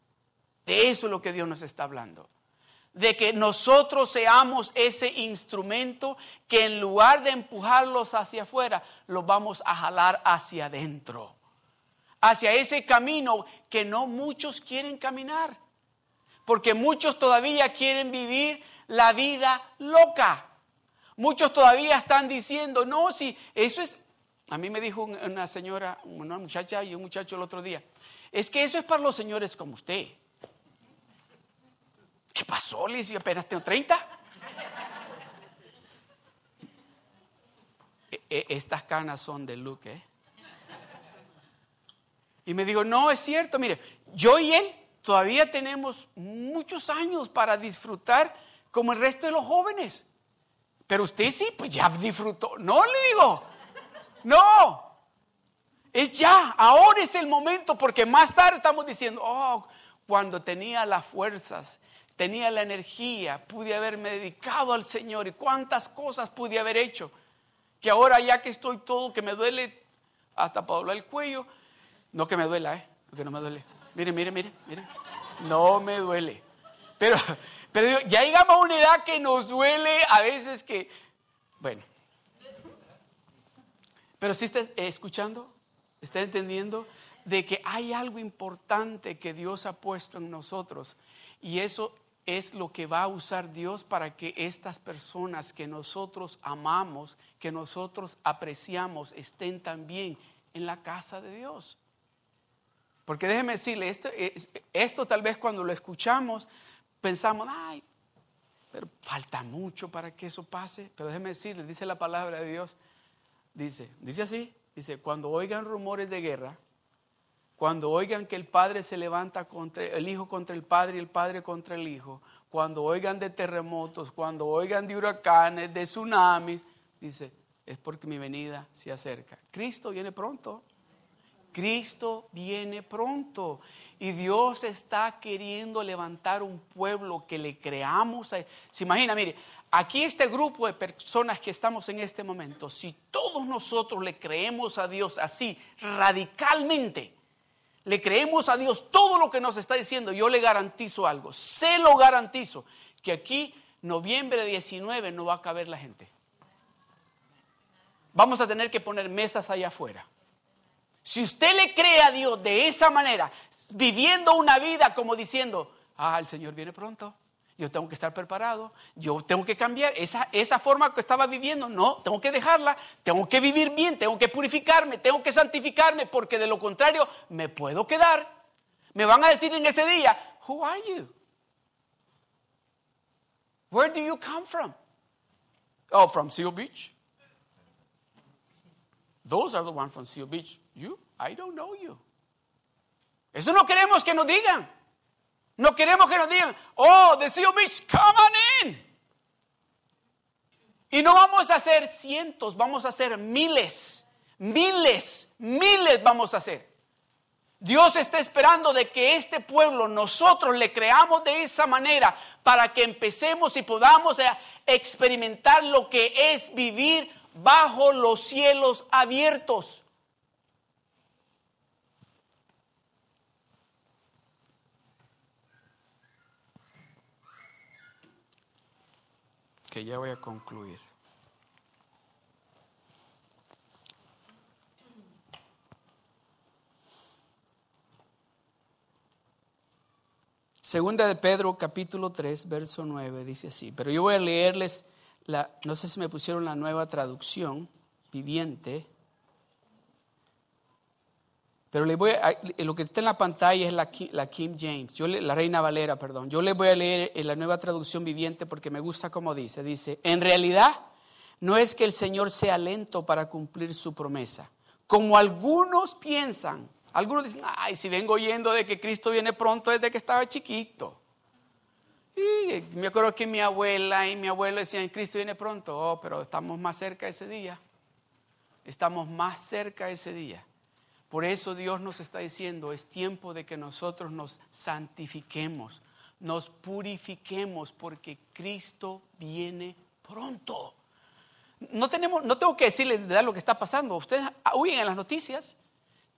De eso es lo que Dios nos está hablando. De que nosotros seamos ese instrumento que en lugar de empujarlos hacia afuera, los vamos a jalar hacia adentro. Hacia ese camino que no muchos quieren caminar. Porque muchos todavía quieren vivir la vida loca. Muchos todavía están diciendo, no, si eso es... A mí me dijo una señora, una muchacha y un muchacho el otro día, es que eso es para los señores como usted. ¿Qué pasó? Le dije, apenas tengo 30. E, e, estas canas son de Luke, ¿eh? Y me dijo, no, es cierto, mire, yo y él todavía tenemos muchos años para disfrutar como el resto de los jóvenes. Pero usted sí, pues ya disfrutó. No, le digo, no, es ya, ahora es el momento, porque más tarde estamos diciendo, oh, cuando tenía las fuerzas tenía la energía, pude haberme dedicado al Señor y cuántas cosas pude haber hecho. Que ahora ya que estoy todo, que me duele hasta para doblar el cuello, no que me duela, ¿eh? Porque no me duele. Mire, mire, mire, mire. No me duele. Pero, pero ya llegamos a una edad que nos duele a veces que, bueno. Pero si está escuchando, está entendiendo de que hay algo importante que Dios ha puesto en nosotros y eso es lo que va a usar Dios para que estas personas que nosotros amamos, que nosotros apreciamos, estén también en la casa de Dios. Porque déjeme decirle, esto, esto tal vez cuando lo escuchamos pensamos, ay, pero falta mucho para que eso pase. Pero déjeme decirle, dice la palabra de Dios, dice, dice así, dice, cuando oigan rumores de guerra, cuando oigan que el padre se levanta contra el hijo contra el padre y el padre contra el hijo, cuando oigan de terremotos, cuando oigan de huracanes, de tsunamis, dice, es porque mi venida se acerca. Cristo viene pronto. Cristo viene pronto y Dios está queriendo levantar un pueblo que le creamos. Se imagina, mire, aquí este grupo de personas que estamos en este momento, si todos nosotros le creemos a Dios así radicalmente, le creemos a Dios todo lo que nos está diciendo, yo le garantizo algo, se lo garantizo, que aquí noviembre 19 no va a caber la gente. Vamos a tener que poner mesas allá afuera. Si usted le cree a Dios de esa manera, viviendo una vida como diciendo, ah, el Señor viene pronto, yo tengo que estar preparado, yo tengo que cambiar esa, esa forma que estaba viviendo, no, tengo que dejarla, tengo que vivir bien, tengo que purificarme, tengo que santificarme, porque de lo contrario me puedo quedar. Me van a decir en ese día, who are you? Where do you come from? Oh, from Seal Beach. Those are the ones from Seal Beach. You? I don't know you. Eso no queremos que nos digan. No queremos que nos digan, oh, the Seal Beach, come on in. Y no vamos a hacer cientos, vamos a hacer miles, miles, miles vamos a hacer. Dios está esperando de que este pueblo nosotros le creamos de esa manera para que empecemos y podamos experimentar lo que es vivir bajo los cielos abiertos. Ya voy a concluir. Segunda de Pedro capítulo 3, verso 9 dice así, pero yo voy a leerles la, no sé si me pusieron la nueva traducción viviente, pero le voy lo que está en la pantalla es la, la King James, yo la Reina Valera, perdón. Yo le voy a leer en la nueva traducción viviente porque me gusta como dice. Dice, en realidad no es que el Señor sea lento para cumplir su promesa, como algunos piensan. Algunos dicen, ay, si vengo oyendo de que Cristo viene pronto desde que estaba chiquito. Y me acuerdo que mi abuela y mi abuelo decían, Cristo viene pronto, oh, pero estamos más cerca ese día. Estamos más cerca ese día. Por eso Dios nos está diciendo, es tiempo de que nosotros nos santifiquemos, nos purifiquemos, porque Cristo viene pronto. No, tenemos, no tengo que decirles de lo que está pasando. Ustedes huyen en las noticias.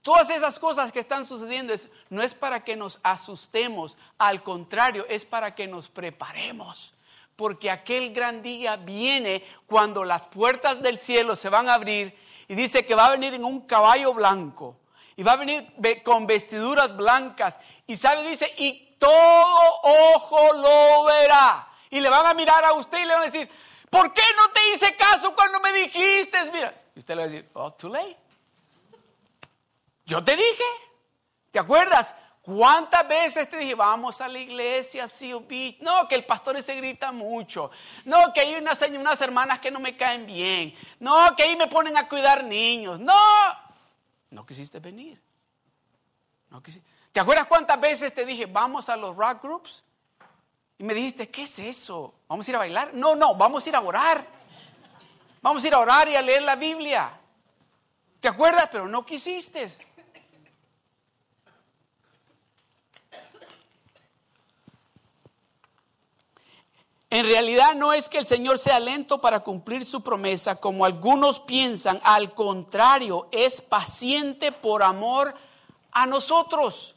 Todas esas cosas que están sucediendo no es para que nos asustemos, al contrario, es para que nos preparemos. Porque aquel gran día viene cuando las puertas del cielo se van a abrir y dice que va a venir en un caballo blanco y va a venir con vestiduras blancas. Y sabe, dice, y todo ojo lo verá. Y le van a mirar a usted y le van a decir, ¿por qué no te hice caso cuando me dijiste? Mira, y usted le va a decir, oh, too late. Yo te dije, ¿te acuerdas? ¿Cuántas veces te dije, vamos a la iglesia, sí, No, que el pastor se grita mucho. No, que hay unas, unas hermanas que no me caen bien. No, que ahí me ponen a cuidar niños. No, no quisiste venir. No ¿Te acuerdas cuántas veces te dije, vamos a los rock groups? Y me dijiste, ¿qué es eso? ¿Vamos a ir a bailar? No, no, vamos a ir a orar. Vamos a ir a orar y a leer la Biblia. ¿Te acuerdas? Pero no quisiste. En realidad no es que el Señor sea lento para cumplir su promesa, como algunos piensan, al contrario, es paciente por amor a nosotros,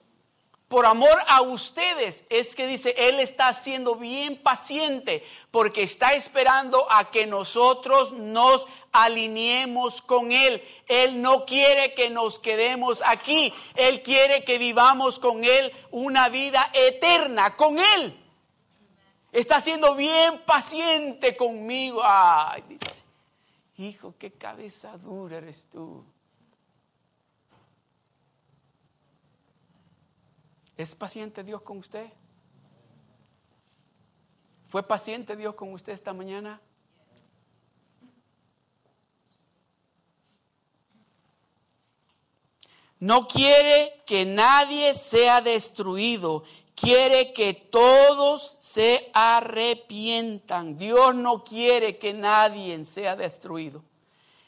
por amor a ustedes. Es que dice, Él está siendo bien paciente porque está esperando a que nosotros nos alineemos con Él. Él no quiere que nos quedemos aquí, Él quiere que vivamos con Él una vida eterna, con Él. Está siendo bien paciente conmigo. Ay, dice, hijo, qué cabeza dura eres tú. ¿Es paciente Dios con usted? ¿Fue paciente Dios con usted esta mañana? No quiere que nadie sea destruido, quiere que todos se arrepientan. Dios no quiere que nadie sea destruido.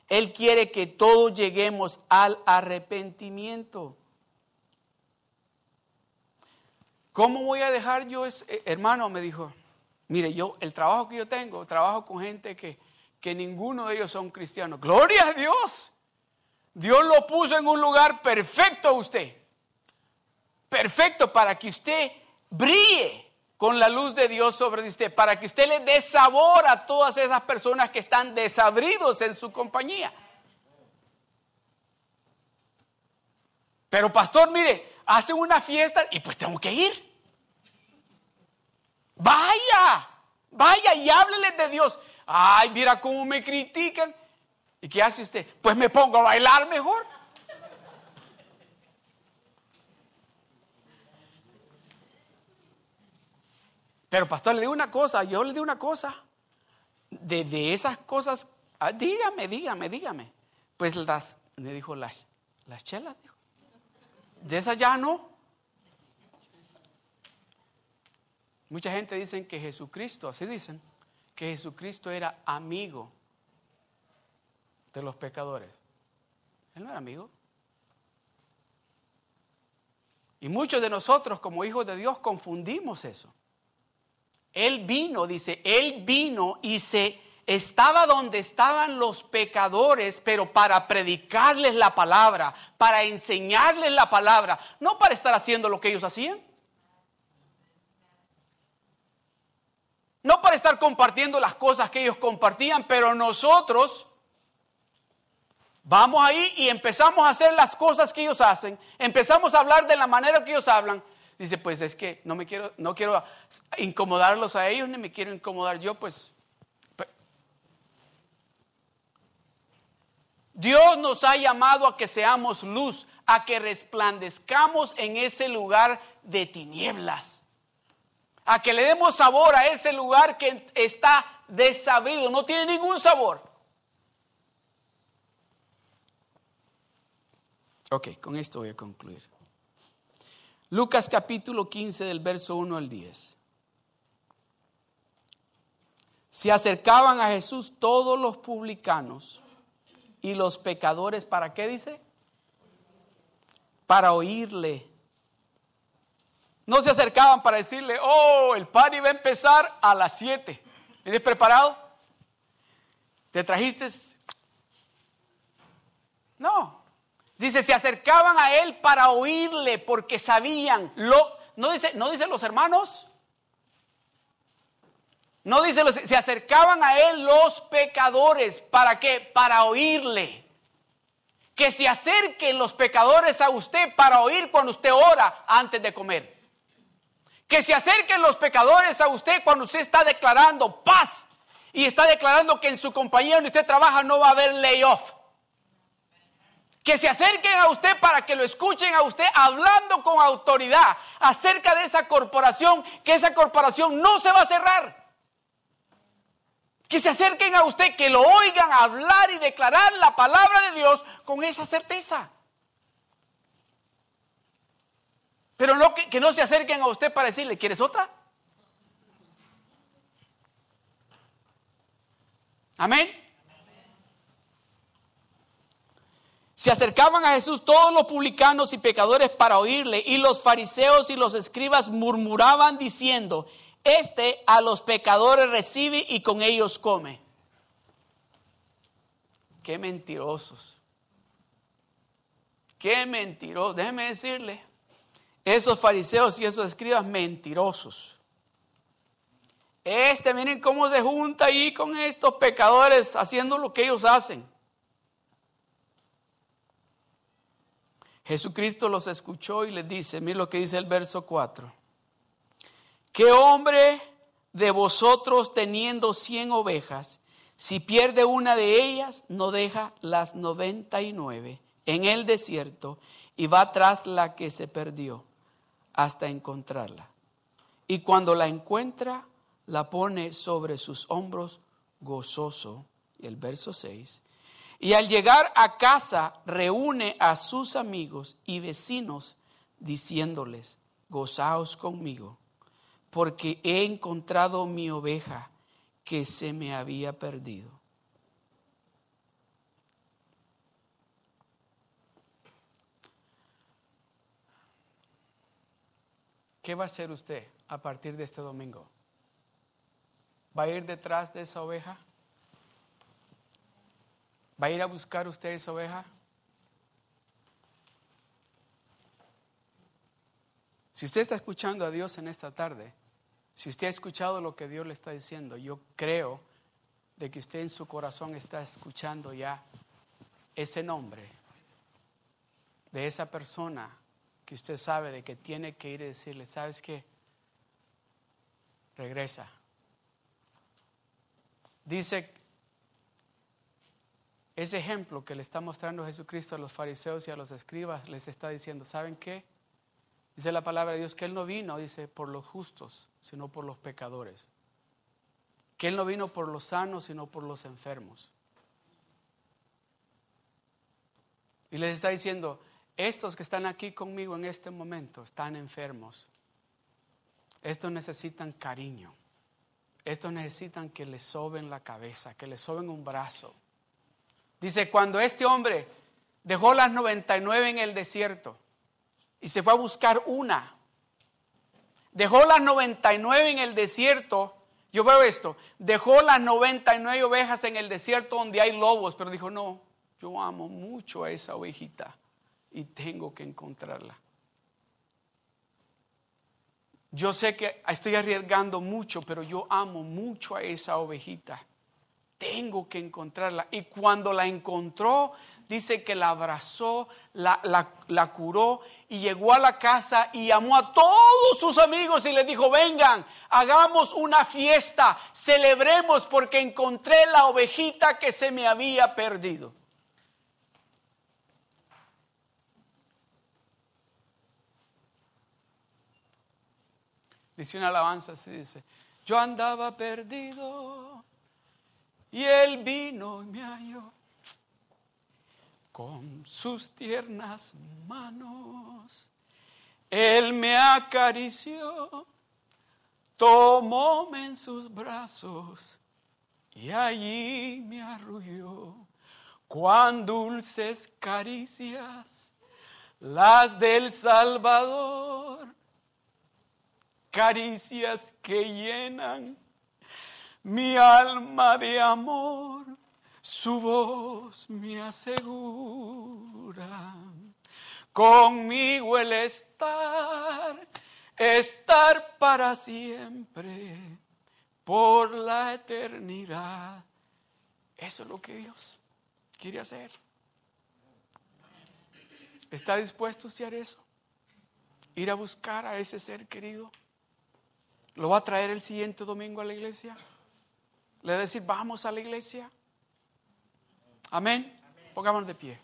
Él quiere que todos lleguemos al arrepentimiento. ¿Cómo voy a dejar yo, ese, eh, hermano? Me dijo, mire, yo, el trabajo que yo tengo, trabajo con gente que, que ninguno de ellos son cristianos. Gloria a Dios. Dios lo puso en un lugar perfecto a usted. Perfecto para que usted brille con la luz de Dios sobre usted, para que usted le dé sabor a todas esas personas que están desabridos en su compañía. Pero pastor, mire, hace una fiesta y pues tengo que ir. Vaya, vaya y háblele de Dios. Ay, mira cómo me critican. ¿Y qué hace usted? Pues me pongo a bailar mejor. Pero pastor, le digo una cosa, yo le digo una cosa. De, esas cosas, ah, dígame, dígame, dígame. Pues las, me dijo, las, las chelas, dijo. De esas ya no. Mucha gente dice que Jesucristo, así dicen, que Jesucristo era amigo de los pecadores. Él no era amigo. Y muchos de nosotros como hijos de Dios confundimos eso. Él vino, dice, Él vino y se estaba donde estaban los pecadores, pero para predicarles la palabra, para enseñarles la palabra, no para estar haciendo lo que ellos hacían. No para estar compartiendo las cosas que ellos compartían, pero nosotros vamos ahí y empezamos a hacer las cosas que ellos hacen, empezamos a hablar de la manera que ellos hablan. Dice, pues es que no me quiero, no quiero incomodarlos a ellos, ni me quiero incomodar yo, pues. Dios nos ha llamado a que seamos luz, a que resplandezcamos en ese lugar de tinieblas a que le demos sabor a ese lugar que está desabrido, no tiene ningún sabor. Ok, con esto voy a concluir. Lucas capítulo 15 del verso 1 al 10. Se acercaban a Jesús todos los publicanos y los pecadores, ¿para qué dice? Para oírle no se acercaban para decirle, oh, el party va a empezar a las 7. ¿Eres preparado? ¿Te trajiste? No. Dice, se acercaban a él para oírle porque sabían. Lo, no, dice, no dice los hermanos. No dice, los, se acercaban a él los pecadores. ¿Para qué? Para oírle. Que se acerquen los pecadores a usted para oír cuando usted ora antes de comer. Que se acerquen los pecadores a usted cuando usted está declarando paz y está declarando que en su compañía donde usted trabaja no va a haber layoff. Que se acerquen a usted para que lo escuchen a usted hablando con autoridad acerca de esa corporación, que esa corporación no se va a cerrar. Que se acerquen a usted, que lo oigan hablar y declarar la palabra de Dios con esa certeza. Pero no que, no se acerquen a usted para decirle, ¿quieres otra? Amén. Se acercaban a Jesús todos los publicanos y pecadores para oírle, y los fariseos y los escribas murmuraban diciendo, este a los pecadores recibe y con ellos come. Qué mentirosos. Qué mentirosos. Déjeme decirle, esos fariseos y esos escribas mentirosos. Este, miren cómo se junta ahí con estos pecadores haciendo lo que ellos hacen. Jesucristo los escuchó y les dice, miren lo que dice el verso 4. ¿Qué hombre de vosotros teniendo cien ovejas, si pierde una de ellas, no deja las noventa y nueve en el desierto y va tras la que se perdió? hasta encontrarla. Y cuando la encuentra, la pone sobre sus hombros gozoso. Y el verso 6. Y al llegar a casa, reúne a sus amigos y vecinos diciéndoles, gozaos conmigo, porque he encontrado mi oveja que se me había perdido. ¿Qué va a hacer usted a partir de este domingo? ¿Va a ir detrás de esa oveja? ¿Va a ir a buscar usted esa oveja? Si usted está escuchando a Dios en esta tarde, si usted ha escuchado lo que Dios le está diciendo, yo creo de que usted en su corazón está escuchando ya ese nombre de esa persona que usted sabe de que tiene que ir y decirle, ¿sabes qué? Regresa. Dice ese ejemplo que le está mostrando Jesucristo a los fariseos y a los escribas, les está diciendo, ¿saben qué? Dice la palabra de Dios que Él no vino, dice, por los justos, sino por los pecadores. Que Él no vino por los sanos, sino por los enfermos. Y les está diciendo, estos que están aquí conmigo en este momento están enfermos. Estos necesitan cariño. Estos necesitan que les soben la cabeza, que les soben un brazo Dice, cuando este hombre dejó las 99 en el desierto y se fue a buscar una, dejó las 99 en el desierto, yo veo esto, dejó las 99 ovejas en el desierto donde hay lobos, pero dijo, no, yo amo mucho a esa ovejita y tengo que encontrarla. Yo sé que estoy arriesgando mucho, pero yo amo mucho a esa ovejita tengo que encontrarla. Y cuando la encontró, dice que la abrazó, la, curó y llegó a la casa y llamó a todos sus amigos y les dijo, vengan, hagamos una fiesta, celebremos porque encontré la ovejita que se me había perdido. Dice una alabanza así, dice, yo andaba perdido y él vino y me halló con sus tiernas manos. Él me acarició, tomóme en sus brazos y allí me arrulló. Cuán dulces caricias las del Salvador, caricias que llenan mi alma de amor, su voz me asegura. Conmigo el estar, estar para siempre, por la eternidad. Eso es lo que Dios quiere hacer. ¿Está dispuesto a hacer eso? Ir a buscar a ese ser querido. ¿Lo va a traer el siguiente domingo a la iglesia? Le decir, vamos a la iglesia. Amén. Pongámonos de pie.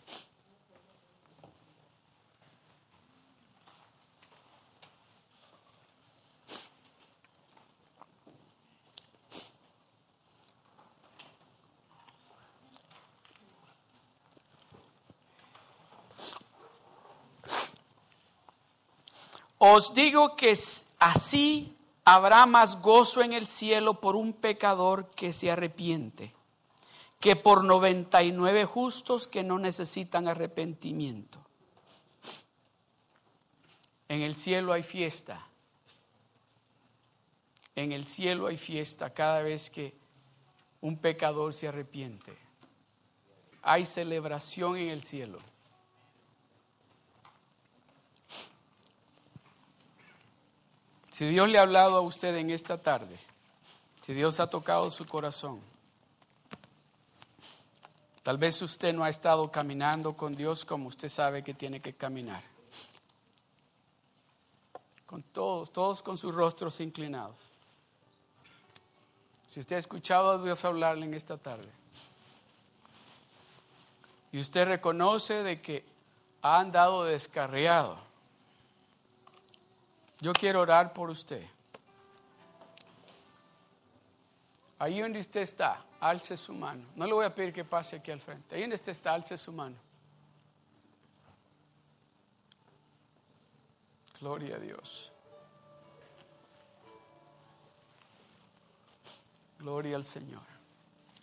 Os digo que así habrá más gozo en el cielo por un pecador que se arrepiente que por 99 justos que no necesitan arrepentimiento. En el cielo hay fiesta. En el cielo hay fiesta cada vez que un pecador se arrepiente. Hay celebración en el cielo. Si Dios le ha hablado a usted en esta tarde, si Dios ha tocado su corazón, tal vez usted no ha estado caminando con Dios como usted sabe que tiene que caminar. Con todos, todos con sus rostros inclinados. Si usted ha escuchado a Dios hablarle en esta tarde y usted reconoce de que ha andado descarriado, Yo quiero orar por usted. Ahí donde usted está, alce su mano. No le voy a pedir que pase aquí al frente. Ahí donde usted está, alce su mano. Gloria a Dios. Gloria al Señor.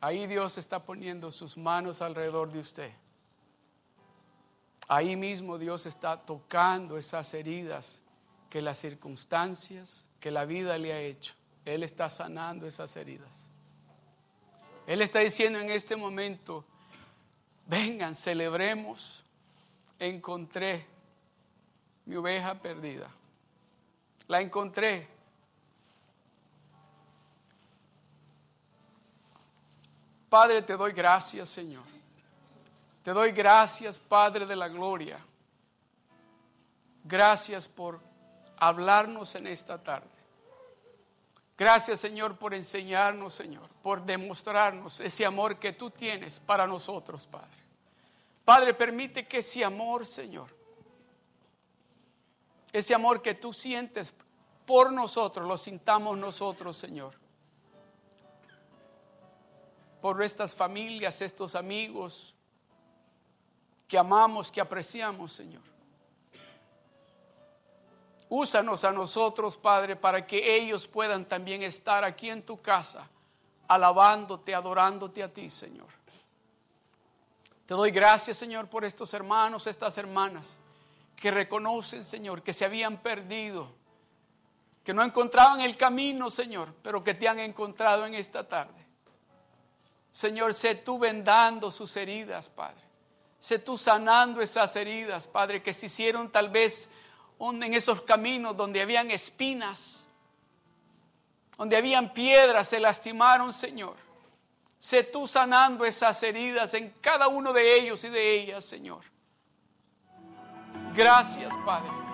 Ahí Dios está poniendo sus manos alrededor de usted. Ahí mismo Dios está tocando esas heridas que las circunstancias, que la vida le ha hecho. Él está sanando esas heridas. Él está diciendo en este momento, vengan, celebremos, encontré mi oveja perdida. La encontré. Padre, te doy gracias, Señor. Te doy gracias, Padre de la Gloria. Gracias por hablarnos en esta tarde. Gracias, Señor, por enseñarnos, Señor, por demostrarnos ese amor que tú tienes para nosotros, Padre. Padre, permite que ese amor, Señor, ese amor que tú sientes por nosotros, lo sintamos nosotros, Señor. Por estas familias, estos amigos que amamos, que apreciamos, Señor. Úsanos a nosotros, Padre, para que ellos puedan también estar aquí en tu casa, alabándote, adorándote a ti, Señor. Te doy gracias, Señor, por estos hermanos, estas hermanas que reconocen, Señor, que se habían perdido, que no encontraban el camino, Señor, pero que te han encontrado en esta tarde. Señor, sé tú vendando sus heridas, Padre. Sé tú sanando esas heridas, Padre, que se hicieron tal vez en esos caminos donde habían espinas, donde habían piedras, se lastimaron, Señor. Sé tú sanando esas heridas en cada uno de ellos y de ellas, Señor. Gracias, Padre.